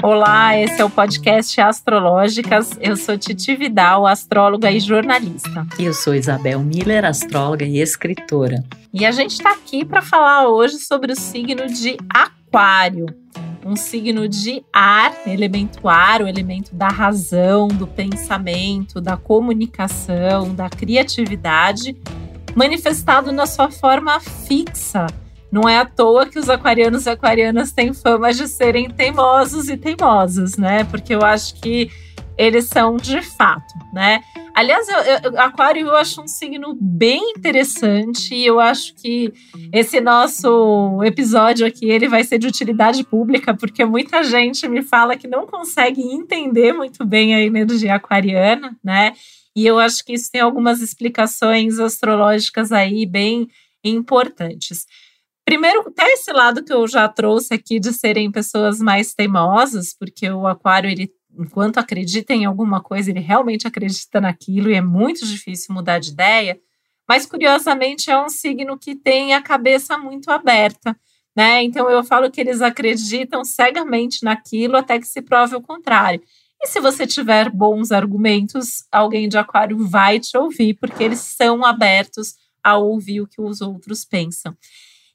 Olá, esse é o podcast Astrológicas. Eu sou Titi Vidal, astróloga e jornalista. E eu sou Isabel Miller, astróloga e escritora. E a gente está aqui para falar hoje sobre o signo de Aquário. Um signo de ar, elemento ar, o elemento da razão, do pensamento, da comunicação, da criatividade, manifestado na sua forma fixa não é à toa que os aquarianos e aquarianas têm fama de serem teimosos e teimosos, né? Porque eu acho que eles são de fato, né? Aliás, eu, eu, Aquário eu acho um signo bem interessante e eu acho que esse nosso episódio aqui ele vai ser de utilidade pública porque muita gente me fala que não consegue entender muito bem a energia aquariana, né? E eu acho que isso tem algumas explicações astrológicas aí bem importantes. Primeiro, até esse lado que eu já trouxe aqui de serem pessoas mais teimosas, porque o aquário, ele, enquanto acredita em alguma coisa, ele realmente acredita naquilo e é muito difícil mudar de ideia. Mas, curiosamente, é um signo que tem a cabeça muito aberta, né? Então, eu falo que eles acreditam cegamente naquilo até que se prove o contrário. E se você tiver bons argumentos, alguém de aquário vai te ouvir, porque eles são abertos a ouvir o que os outros pensam.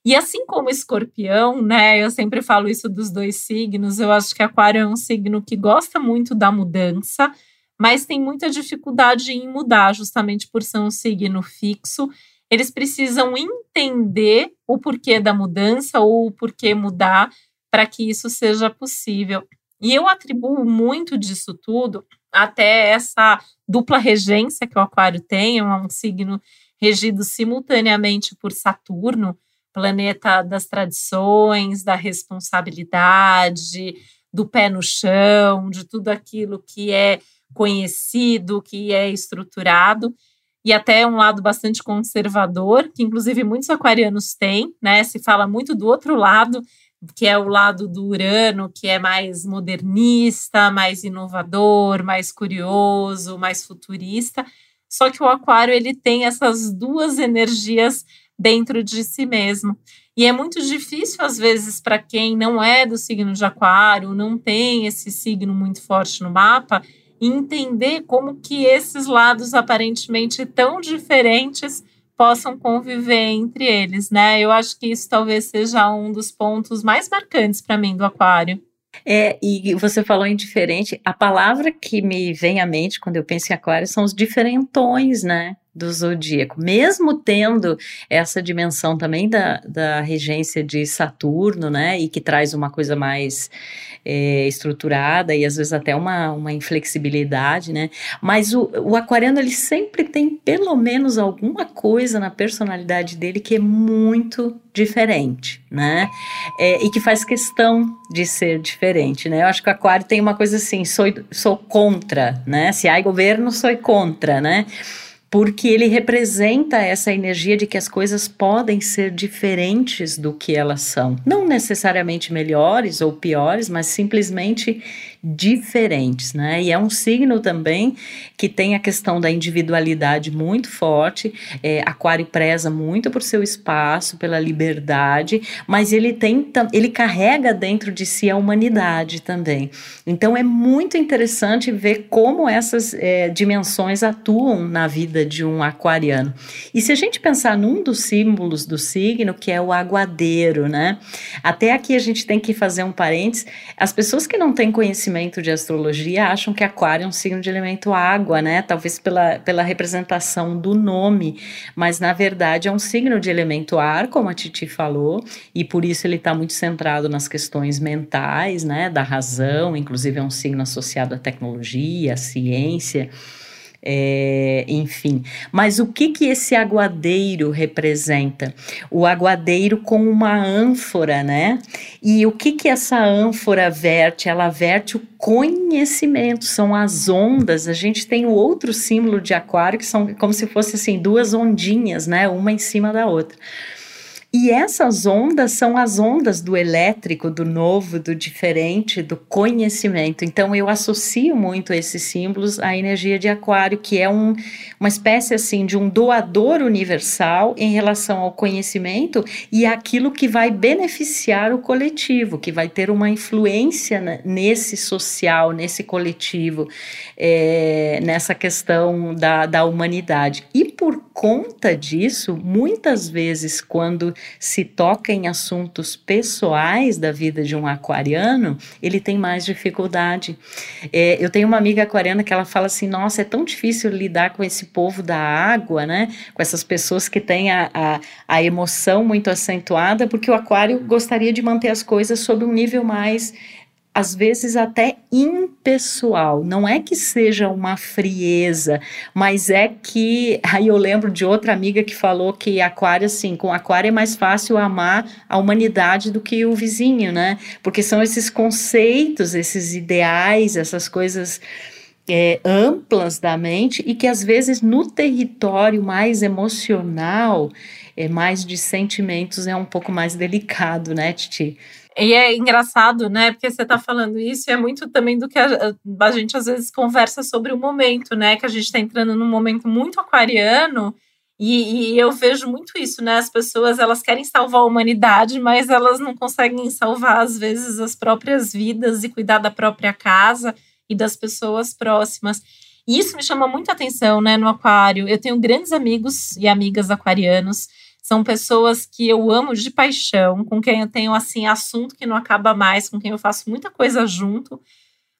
E assim como escorpião, né? Eu sempre falo isso dos dois signos. Eu acho que aquário é um signo que gosta muito da mudança, mas tem muita dificuldade em mudar, justamente por ser um signo fixo. Eles precisam entender o porquê da mudança ou o porquê mudar para que isso seja possível. E eu atribuo muito disso tudo até essa dupla regência que o Aquário tem, é um signo regido simultaneamente por Saturno, planeta das tradições, da responsabilidade, do pé no chão, de tudo aquilo que é conhecido, que é estruturado, e até um lado bastante conservador, que inclusive muitos aquarianos têm, né? Se fala muito do outro lado, que é o lado do Urano, que é mais modernista, mais inovador, mais curioso, mais futurista. Só que o aquário ele tem essas duas energias dentro de si mesmo. E é muito difícil, às vezes, para quem não é do signo de Aquário, não tem esse signo muito forte no mapa, entender como que esses lados aparentemente tão diferentes possam conviver entre eles, né? Eu acho que isso talvez seja um dos pontos mais marcantes para mim do Aquário. É, e você falou em diferente, a palavra que me vem à mente quando eu penso em aquário são os diferentões, né? Do zodíaco, mesmo tendo essa dimensão também da, da regência de Saturno, né, e que traz uma coisa mais é, estruturada e às vezes até uma, uma inflexibilidade, né, mas o, o aquariano ele sempre tem pelo menos alguma coisa na personalidade dele que é muito diferente, né, é, e que faz questão de ser diferente, né, eu acho que o aquário tem uma coisa assim, sou, sou contra, né, se há governo, sou contra, né, porque ele representa essa energia de que as coisas podem ser diferentes do que elas são. Não necessariamente melhores ou piores, mas simplesmente diferentes, né? E é um signo também que tem a questão da individualidade muito forte. É, Aquário preza muito por seu espaço, pela liberdade, mas ele tem, ele carrega dentro de si a humanidade também. Então é muito interessante ver como essas é, dimensões atuam na vida de um aquariano. E se a gente pensar num dos símbolos do signo, que é o aguadeiro, né? Até aqui a gente tem que fazer um parênteses. As pessoas que não têm conhecimento conhecimento de astrologia acham que aquário é um signo de elemento água, né? Talvez pela, pela representação do nome, mas na verdade é um signo de elemento ar, como a Titi falou, e por isso ele está muito centrado nas questões mentais, né? Da razão, inclusive é um signo associado à tecnologia, à ciência. É, enfim. Mas o que que esse aguadeiro representa? O aguadeiro com uma ânfora, né? E o que que essa ânfora verte? Ela verte o conhecimento, são as ondas. A gente tem o outro símbolo de aquário que são como se fosse assim duas ondinhas, né? Uma em cima da outra. E essas ondas são as ondas do elétrico, do novo, do diferente, do conhecimento. Então eu associo muito esses símbolos à energia de aquário, que é um, uma espécie assim de um doador universal em relação ao conhecimento e aquilo que vai beneficiar o coletivo, que vai ter uma influência nesse social, nesse coletivo, é, nessa questão da, da humanidade. E por conta disso, muitas vezes, quando se toca em assuntos pessoais da vida de um aquariano, ele tem mais dificuldade. É, eu tenho uma amiga aquariana que ela fala assim: nossa, é tão difícil lidar com esse povo da água, né? Com essas pessoas que têm a, a, a emoção muito acentuada, porque o aquário gostaria de manter as coisas sob um nível mais às vezes até impessoal. Não é que seja uma frieza, mas é que. Aí eu lembro de outra amiga que falou que aquário, assim, com aquário é mais fácil amar a humanidade do que o vizinho, né? Porque são esses conceitos, esses ideais, essas coisas. É, amplas da mente e que às vezes no território mais emocional, é, mais de sentimentos, é um pouco mais delicado, né, Titi? E é engraçado, né? Porque você está falando isso, e é muito também do que a, a, gente às vezes conversa sobre o momento, né? Que a gente está entrando num momento muito aquariano, e, e, eu vejo muito isso, né? As pessoas elas querem salvar a humanidade, mas elas não conseguem salvar, às vezes, as próprias vidas e cuidar da própria casa e das pessoas próximas. E isso me chama muita atenção, né, no aquário. Eu tenho grandes amigos e amigas aquarianos são pessoas que eu amo de paixão, com quem eu tenho assim assunto que não acaba mais, com quem eu faço muita coisa junto.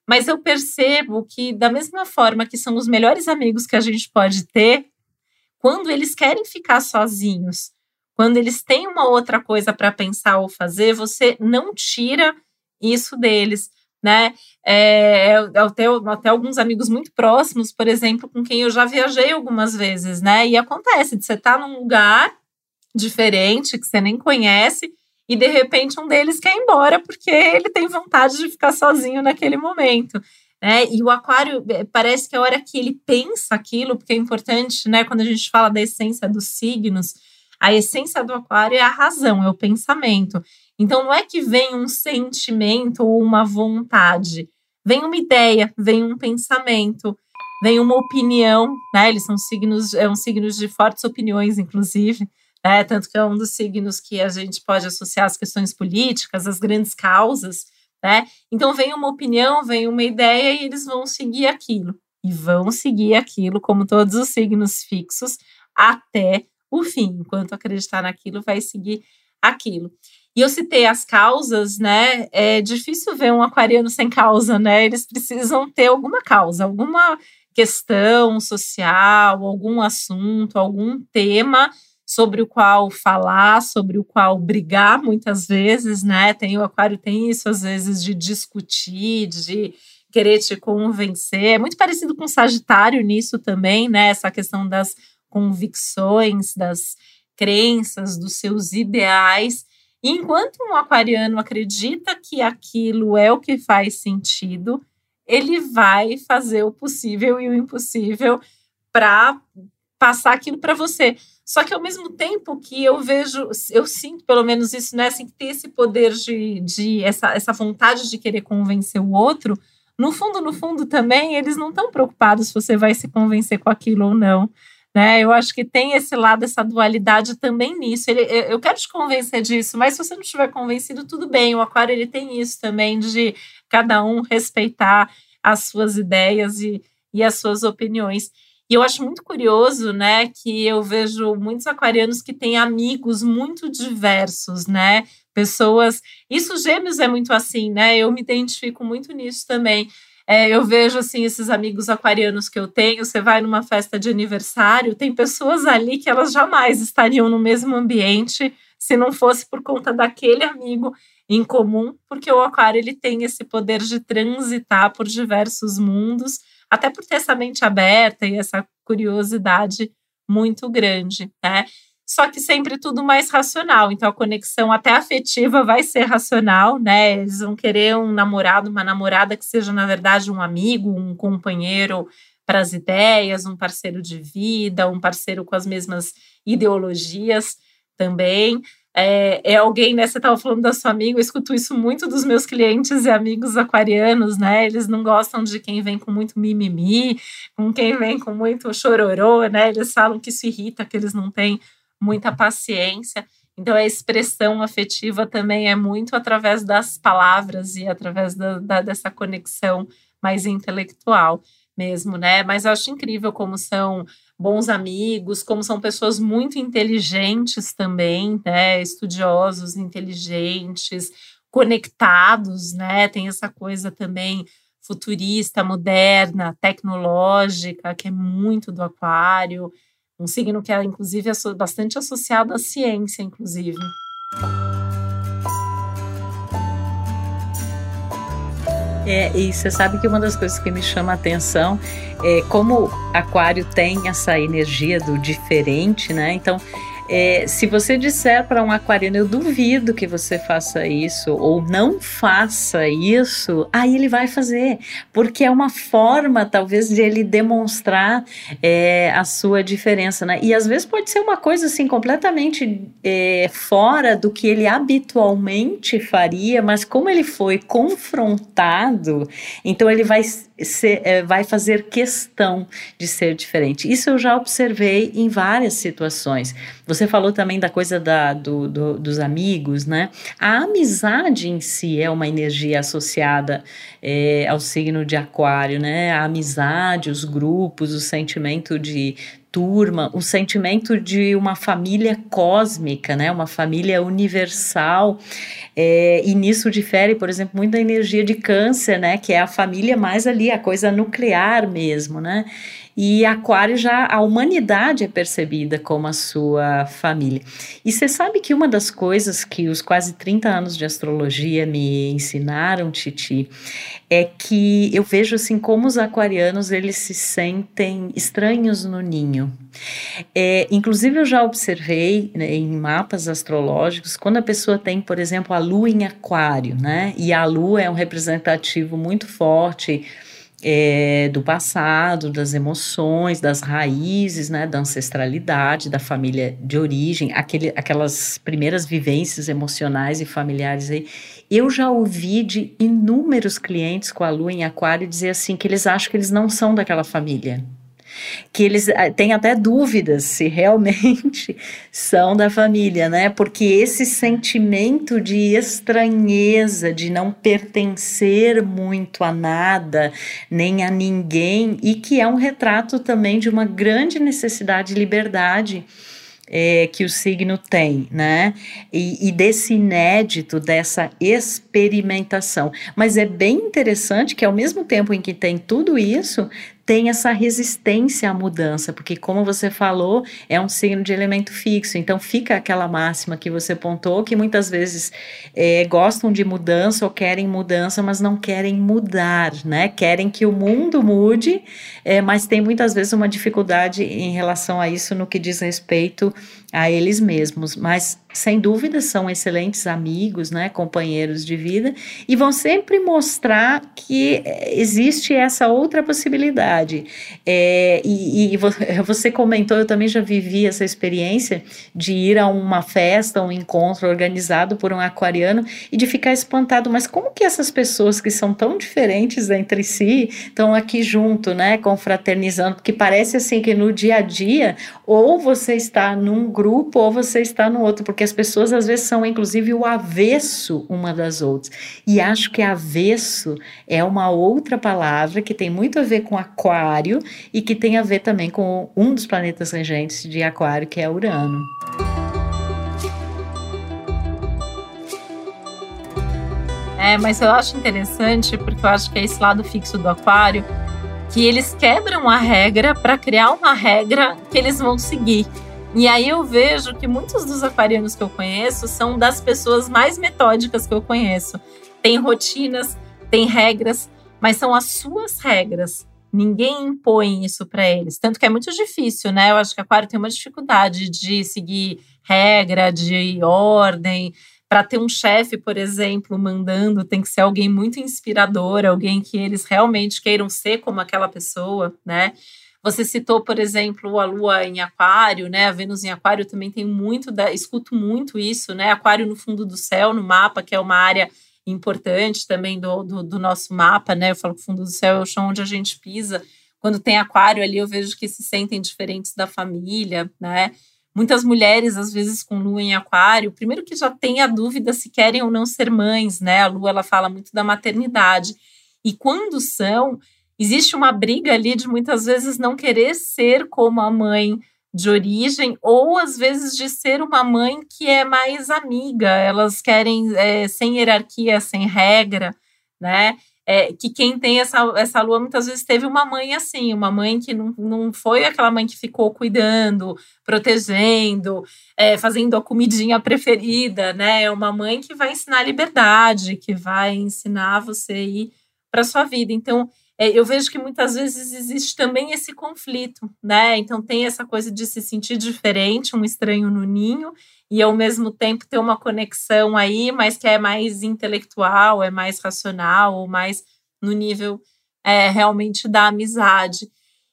Mas eu percebo que da mesma forma que são os melhores amigos que a gente pode ter, quando eles querem ficar sozinhos, quando eles têm uma outra coisa para pensar ou fazer, você não tira isso deles, né? É, até, até alguns amigos muito próximos, por exemplo, com quem eu já viajei algumas vezes, né? E acontece de você estar tá num lugar diferente que você nem conhece e de repente um deles quer ir embora porque ele tem vontade de ficar sozinho naquele momento. Né? E o aquário eh, parece que a hora que ele pensa aquilo, porque é importante, né? Quando a gente fala da essência dos signos, a essência do aquário é a razão, é o pensamento. Então não é que vem um sentimento ou uma vontade, vem uma ideia, vem um pensamento, vem uma opinião, né? Eles são signos, é um signos de fortes opiniões, inclusive né? Tanto que é um dos signos que a gente pode associar às questões políticas, às grandes causas, né? Então vem uma opinião, vem uma ideia e eles vão seguir aquilo. E vão seguir aquilo, como todos os signos fixos, até o fim. Enquanto acreditar naquilo, vai seguir aquilo. E eu citei as causas, né? É difícil ver um aquariano sem causa, né? Eles precisam ter alguma causa, alguma questão social, algum assunto, algum tema sobre o qual falar, sobre o qual brigar muitas vezes, né? Tem o aquário tem isso às vezes de discutir, de querer te convencer. É muito parecido com o Sagitário nisso também, né? Essa questão das convicções, das crenças, dos seus ideais. E enquanto um aquariano acredita que aquilo é o que faz sentido, ele vai fazer o possível e o impossível para passar aquilo para você. Só que ao mesmo tempo que eu vejo, eu sinto pelo menos isso, né? Assim, ter esse poder de, de essa, essa vontade de querer convencer o outro, no fundo, no fundo também, eles não estão preocupados se você vai se convencer com aquilo ou não. Né? Eu acho que tem esse lado, essa dualidade também nisso. Ele, eu quero te convencer disso, mas se você não estiver convencido, tudo bem. O aquário ele tem isso também de cada um respeitar as suas ideias e, e as suas opiniões. E eu acho muito curioso, né, que eu vejo muitos aquarianos que têm amigos muito diversos, né? Pessoas. Isso, gêmeos é muito assim, né? Eu me identifico muito nisso também. É, eu vejo assim esses amigos aquarianos que eu tenho. Você vai numa festa de aniversário, tem pessoas ali que elas jamais estariam no mesmo ambiente se não fosse por conta daquele amigo em comum, porque o aquário ele tem esse poder de transitar por diversos mundos até por ter essa mente aberta e essa curiosidade muito grande, né? Só que sempre tudo mais racional. Então a conexão até afetiva vai ser racional, né? Eles vão querer um namorado, uma namorada que seja na verdade um amigo, um companheiro para as ideias, um parceiro de vida, um parceiro com as mesmas ideologias também. É, é, alguém, né? Você estava falando da sua amiga, eu escuto isso muito dos meus clientes e amigos aquarianos, né? Eles não gostam de quem vem com muito mimimi, com quem vem com muito chororô, né? Eles falam que isso irrita, que eles não têm muita paciência. Então, a expressão afetiva também é muito através das palavras e através da, da, dessa conexão mais intelectual mesmo, né? Mas eu acho incrível como são bons amigos, como são pessoas muito inteligentes também, né? Estudiosos, inteligentes, conectados, né? Tem essa coisa também futurista, moderna, tecnológica, que é muito do aquário. Um signo que é, inclusive, bastante associado à ciência, inclusive. É, e você sabe que uma das coisas que me chama a atenção é como Aquário tem essa energia do diferente, né? Então, é, se você disser para um aquariano, eu duvido que você faça isso, ou não faça isso, aí ele vai fazer, porque é uma forma, talvez, de ele demonstrar é, a sua diferença, né? E às vezes pode ser uma coisa assim completamente é, fora do que ele habitualmente faria, mas como ele foi confrontado, então ele vai ser, é, vai fazer questão de ser diferente. Isso eu já observei em várias situações. Você falou também da coisa da, do, do, dos amigos, né? A amizade em si é uma energia associada é, ao signo de Aquário, né? A amizade, os grupos, o sentimento de turma, o sentimento de uma família cósmica, né? Uma família universal. É, e nisso difere, por exemplo, muito da energia de câncer, né? Que é a família mais ali, a coisa nuclear mesmo, né? E Aquário já a humanidade é percebida como a sua família. E você sabe que uma das coisas que os quase 30 anos de astrologia me ensinaram, Titi, é que eu vejo assim como os aquarianos eles se sentem estranhos no ninho. É, inclusive eu já observei né, em mapas astrológicos quando a pessoa tem, por exemplo, a lua em aquário, né? E a lua é um representativo muito forte é, do passado, das emoções, das raízes, né, da ancestralidade, da família de origem, aquele, aquelas primeiras vivências emocionais e familiares aí. Eu já ouvi de inúmeros clientes com a lua em aquário dizer assim que eles acham que eles não são daquela família que eles eh, têm até dúvidas se realmente são da família, né? Porque esse sentimento de estranheza, de não pertencer muito a nada, nem a ninguém, e que é um retrato também de uma grande necessidade de liberdade é, que o signo tem, né? E, e, desse inédito, dessa experimentação. Mas é bem interessante que, ao mesmo tempo em que tem tudo isso, tem essa resistência à mudança, porque, como você falou, é um signo de elemento fixo. Então, fica aquela máxima que você pontou, que muitas vezes é, gostam de mudança ou querem mudança, mas não querem mudar, né? Querem que o mundo mude, é, mas tem muitas vezes uma dificuldade em relação a isso no que diz respeito a eles mesmos. Mas sem dúvida são excelentes amigos, né, companheiros de vida, e vão sempre mostrar que existe essa outra possibilidade. É, e, e, você comentou, eu também já vivi essa experiência de ir a uma festa, um encontro organizado por um aquariano e de ficar espantado, mas como que essas pessoas que são tão diferentes entre si estão aqui junto, né, confraternizando? Porque parece assim que no dia a dia, ou você está num grupo ou você está no outro, porque as pessoas às vezes são inclusive o avesso uma das outras. E acho que avesso é uma outra palavra que tem muito a ver com aquário e que tem a ver também com um dos planetas regentes de aquário, que é Urano. É, mas eu acho interessante porque eu acho que é esse lado fixo do aquário que eles quebram a regra para criar uma regra que eles vão seguir. E aí eu vejo que muitos dos aquarianos que eu conheço são das pessoas mais metódicas que eu conheço. Tem rotinas, tem regras, mas são as suas regras. Ninguém impõe isso para eles. Tanto que é muito difícil, né? Eu acho que aquário tem uma dificuldade de seguir regra, de ordem. Para ter um chefe, por exemplo, mandando, tem que ser alguém muito inspirador, alguém que eles realmente queiram ser como aquela pessoa, né? Você citou, por exemplo, a Lua em Aquário, né? A Vênus em Aquário também tem muito, da, escuto muito isso, né? Aquário no fundo do céu, no mapa, que é uma área importante também do, do, do nosso mapa, né? Eu falo que o fundo do céu é o chão onde a gente pisa. Quando tem aquário ali, eu vejo que se sentem diferentes da família, né? Muitas mulheres, às vezes, com lua em aquário, primeiro que já tem a dúvida se querem ou não ser mães, né? A lua, ela fala muito da maternidade. E quando são, existe uma briga ali de muitas vezes não querer ser como a mãe de origem, ou às vezes de ser uma mãe que é mais amiga, elas querem é, sem hierarquia, sem regra, né? é, que quem tem essa, essa lua muitas vezes teve uma mãe assim, uma mãe que não, não foi aquela mãe que ficou cuidando, protegendo, é, fazendo a comidinha preferida, né? É uma mãe que vai ensinar liberdade, que vai ensinar você ir para sua vida. Então, eu vejo que muitas vezes existe também esse conflito, né? Então tem essa coisa de se sentir diferente, um estranho no ninho, e ao mesmo tempo ter uma conexão aí, mas que é mais intelectual, é mais racional, ou mais no nível é, realmente da amizade.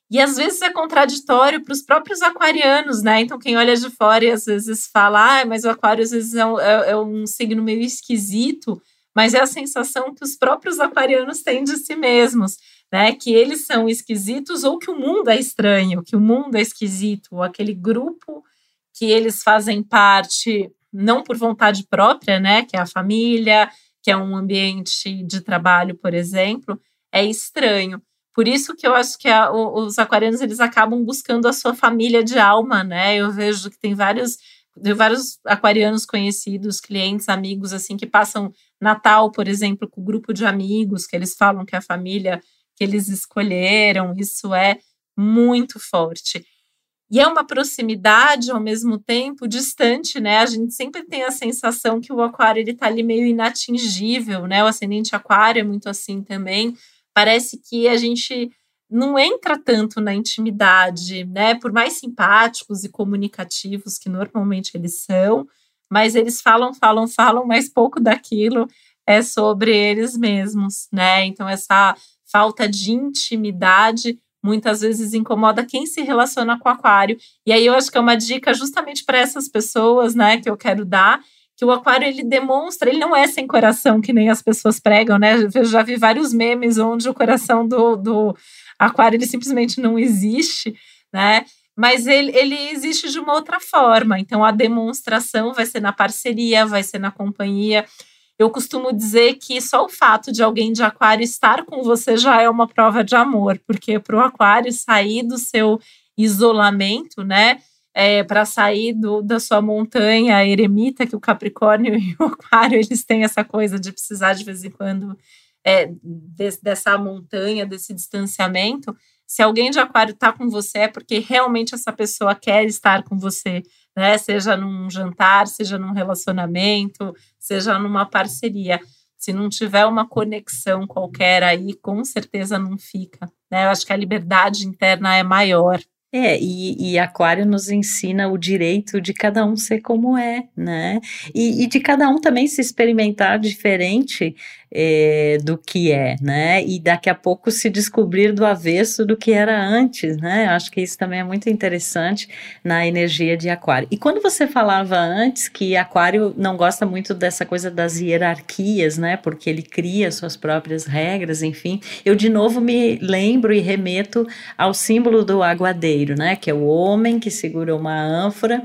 E às vezes é contraditório para os próprios aquarianos, né? Então, quem olha de fora e às vezes fala, ah, mas o aquário às vezes é um, é, é um signo meio esquisito, mas é a sensação que os próprios aquarianos têm de si mesmos, né? Que eles são esquisitos ou que o mundo é estranho, que o mundo é esquisito, aquele grupo que eles fazem parte não por vontade própria, né? Que é a família, que é um ambiente de trabalho, por exemplo, é estranho. Por isso que eu acho que a, os aquarianos eles acabam buscando a sua família de alma, né? Eu vejo que tem vários de vários aquarianos conhecidos, clientes, amigos, assim, que passam Natal, por exemplo, com o grupo de amigos, que eles falam que é a família que eles escolheram, isso é muito forte. E é uma proximidade ao mesmo tempo distante, né? A gente sempre tem a sensação que o aquário ele tá ali meio inatingível, né? O ascendente aquário é muito assim também. Parece que a gente não entra tanto na intimidade, né? Por mais simpáticos e comunicativos que normalmente eles são, mas eles falam, falam, falam, mas pouco daquilo é sobre eles mesmos, né? Então essa falta de intimidade muitas vezes incomoda quem se relaciona com o aquário. E aí eu acho que é uma dica justamente para essas pessoas, né, que eu quero dar, que o aquário ele demonstra, ele não é sem coração que nem as pessoas pregam, né? Eu já vi vários memes onde o coração do, do aquário ele simplesmente não existe, né? Mas ele, ele existe de uma outra forma. Então a demonstração vai ser na parceria, vai ser na companhia. Eu costumo dizer que só o fato de alguém de aquário estar com você já é uma prova de amor, porque para o aquário sair do seu isolamento, né? É, para sair do, da sua montanha eremita, que o Capricórnio e o Aquário eles têm essa coisa de precisar de vez em quando é, de, dessa montanha, desse distanciamento. Se alguém de aquário está com você, é porque realmente essa pessoa quer estar com você, né? Seja num jantar, seja num relacionamento, seja numa parceria. Se não tiver uma conexão qualquer aí, com certeza não fica. Né? Eu acho que a liberdade interna é maior. É, e, e, Aquário nos ensina o direito de cada um ser como é, né? E, e de cada um também se experimentar diferente é, do que é, né? E daqui a pouco se descobrir do avesso do que era antes, né? Acho que isso também é muito interessante na energia de Aquário. E quando você falava antes que Aquário não gosta muito dessa coisa das hierarquias, né? Porque ele cria suas próprias regras, enfim, eu de novo me lembro e remeto ao símbolo do aguadeiro, né? Que é o homem que segura uma ânfora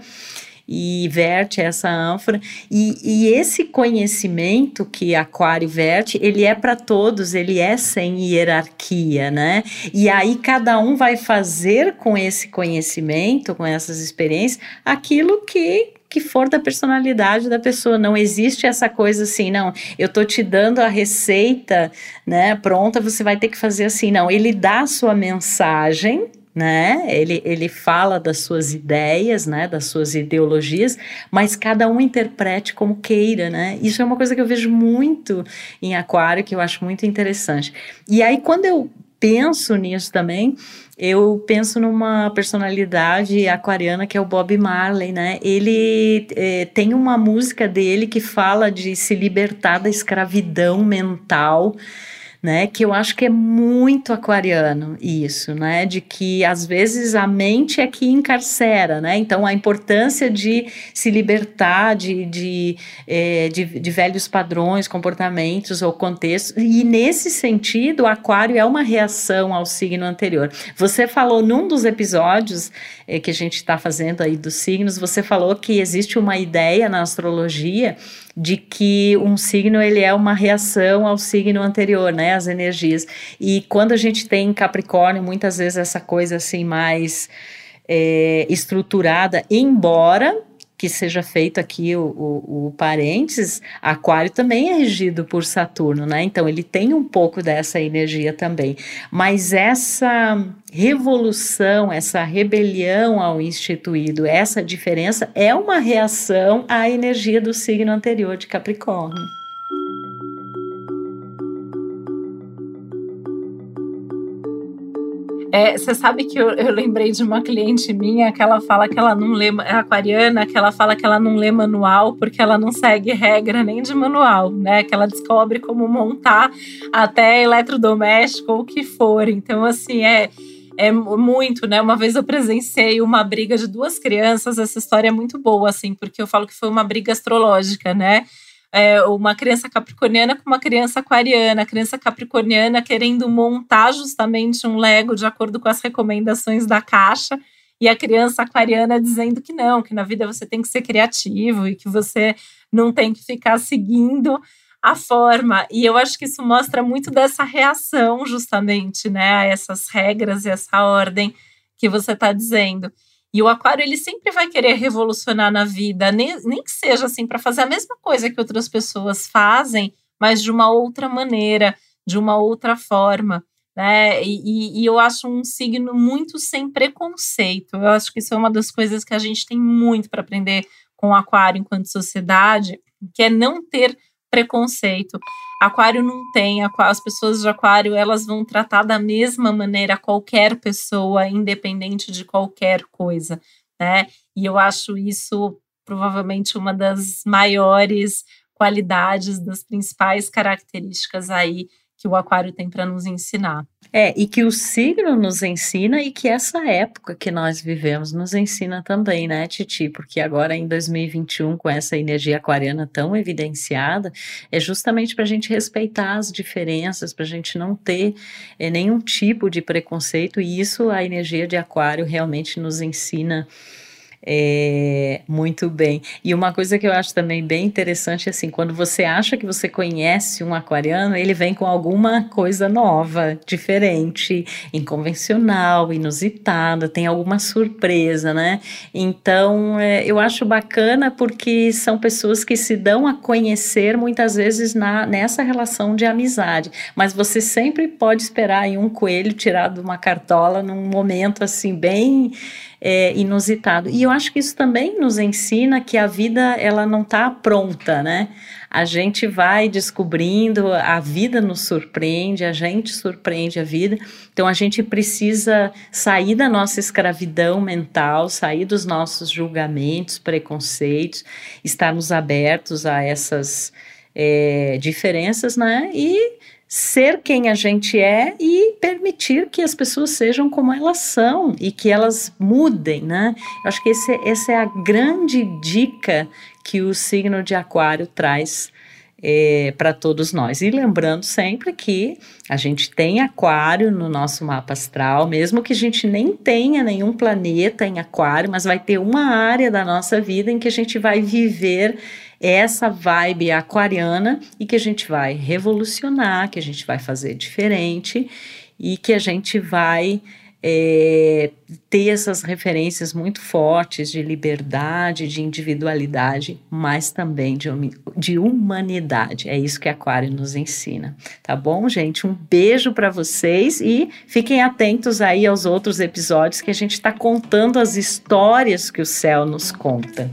e verte essa ânfora. E, e esse conhecimento que Aquário verte, ele é para todos, ele é sem hierarquia, né? E aí cada um vai fazer com esse conhecimento, com essas experiências, aquilo que que for da personalidade da pessoa. Não existe essa coisa assim, não, eu tô te dando a receita, né, pronta, você vai ter que fazer assim. Não, ele dá a sua mensagem, né? Ele, ele fala das suas ideias, né? Das suas ideologias, mas cada um interprete como queira, né? Isso é uma coisa que eu vejo muito em Aquário, que eu acho muito interessante. E aí, quando eu penso nisso também, eu penso numa personalidade aquariana que é o Bob Marley, né? Ele é, tem uma música dele que fala de se libertar da escravidão mental né? Que eu acho que é muito aquariano isso, né? De que às vezes a mente é que encarcera, né? Então a importância de se libertar de, de, é, de, de, velhos padrões, comportamentos ou contextos. E nesse sentido, o aquário é uma reação ao signo anterior. Você falou num dos episódios é, que a gente está fazendo aí dos signos, você falou que existe uma ideia na astrologia de que um signo ele é uma reação ao signo anterior, né, as energias. E quando a gente tem Capricórnio, muitas vezes essa coisa assim mais é, estruturada, embora que seja feito aqui o, o, o, parênteses, Aquário também é regido por Saturno, né? Então ele tem um pouco dessa energia também. Mas essa revolução, essa rebelião ao instituído, essa diferença é uma reação à energia do signo anterior de Capricórnio. É, você sabe que eu, eu, lembrei de uma cliente minha que ela fala que ela não lê, é aquariana, que ela fala que ela não lê manual porque ela não segue regra nem de manual, né? Que ela descobre como montar até eletrodoméstico ou o que for. Então, assim, é é muito, né? Uma vez eu presenciei uma briga de duas crianças, essa história é muito boa, assim, porque eu falo que foi uma briga astrológica, né? É, uma criança capricorniana com uma criança aquariana, a criança capricorniana querendo montar justamente um Lego de acordo com as recomendações da caixa, e a criança aquariana dizendo que não, que na vida você tem que ser criativo e que você não tem que ficar seguindo a forma. E eu acho que isso mostra muito dessa reação, justamente, né, a essas regras e essa ordem que você está dizendo. E o aquário, ele sempre vai querer revolucionar na vida, nem, nem que seja assim, para fazer a mesma coisa que outras pessoas fazem, mas de uma outra maneira, de uma outra forma. Né? E, e, eu acho um signo muito sem preconceito. Eu acho que isso é uma das coisas que a gente tem muito para aprender com o aquário enquanto sociedade, que é não ter preconceito. Aquário não tem, as pessoas de aquário elas vão tratar da mesma maneira qualquer pessoa, independente de qualquer coisa, né? E eu acho isso provavelmente uma das maiores qualidades, das principais características aí que o aquário tem para nos ensinar. É, e que o signo nos ensina e que essa época que nós vivemos nos ensina também, né, Titi? Porque agora em 2021, com essa energia aquariana tão evidenciada, é justamente para a gente respeitar as diferenças, para a gente não ter é, nenhum tipo de preconceito, e isso a energia de aquário realmente nos ensina é, muito bem. E uma coisa que eu acho também bem interessante, assim, quando você acha que você conhece um aquariano, ele vem com alguma coisa nova, diferente, inconvencional, inusitada, tem alguma surpresa, né? Então, é, eu acho bacana porque são pessoas que se dão a conhecer muitas vezes na, nessa relação de amizade, mas você sempre pode esperar em um coelho tirado de uma cartola num momento assim bem é, inusitado. E eu acho que isso também nos ensina que a vida ela não está pronta, né? A gente vai descobrindo, a vida nos surpreende, a gente surpreende a vida. Então a gente precisa sair da nossa escravidão mental, sair dos nossos julgamentos, preconceitos, estarmos abertos a essas é, diferenças, né? E ser quem a gente é e permitir que as pessoas sejam como elas são e que elas mudem, né? Eu acho que esse, essa é a grande dica que o signo de Aquário traz é, para todos nós. E lembrando sempre que a gente tem Aquário no nosso mapa astral, mesmo que a gente nem tenha nenhum planeta em Aquário, mas vai ter uma área da nossa vida em que a gente vai viver essa vibe aquariana e que a gente vai revolucionar, que a gente vai fazer diferente e que a gente vai é, ter essas referências muito fortes de liberdade, de individualidade, mas também de, de humanidade. É isso que Aquário nos ensina. Tá bom, gente? Um beijo para vocês e fiquem atentos aí aos outros episódios que a gente está contando as histórias que o céu nos conta.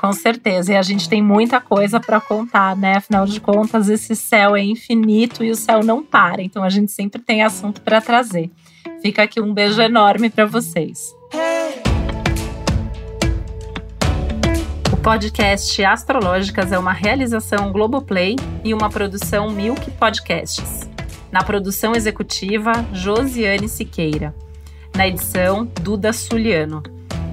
Com certeza, e a gente tem muita coisa para contar, né? Afinal de contas, esse céu é infinito e o céu não para, então a gente sempre tem assunto para trazer. Fica aqui um beijo enorme para vocês. O podcast Astrológicas é uma realização Globoplay e uma produção Milk Podcasts. Na produção executiva, Josiane Siqueira. Na edição, Duda Suliano.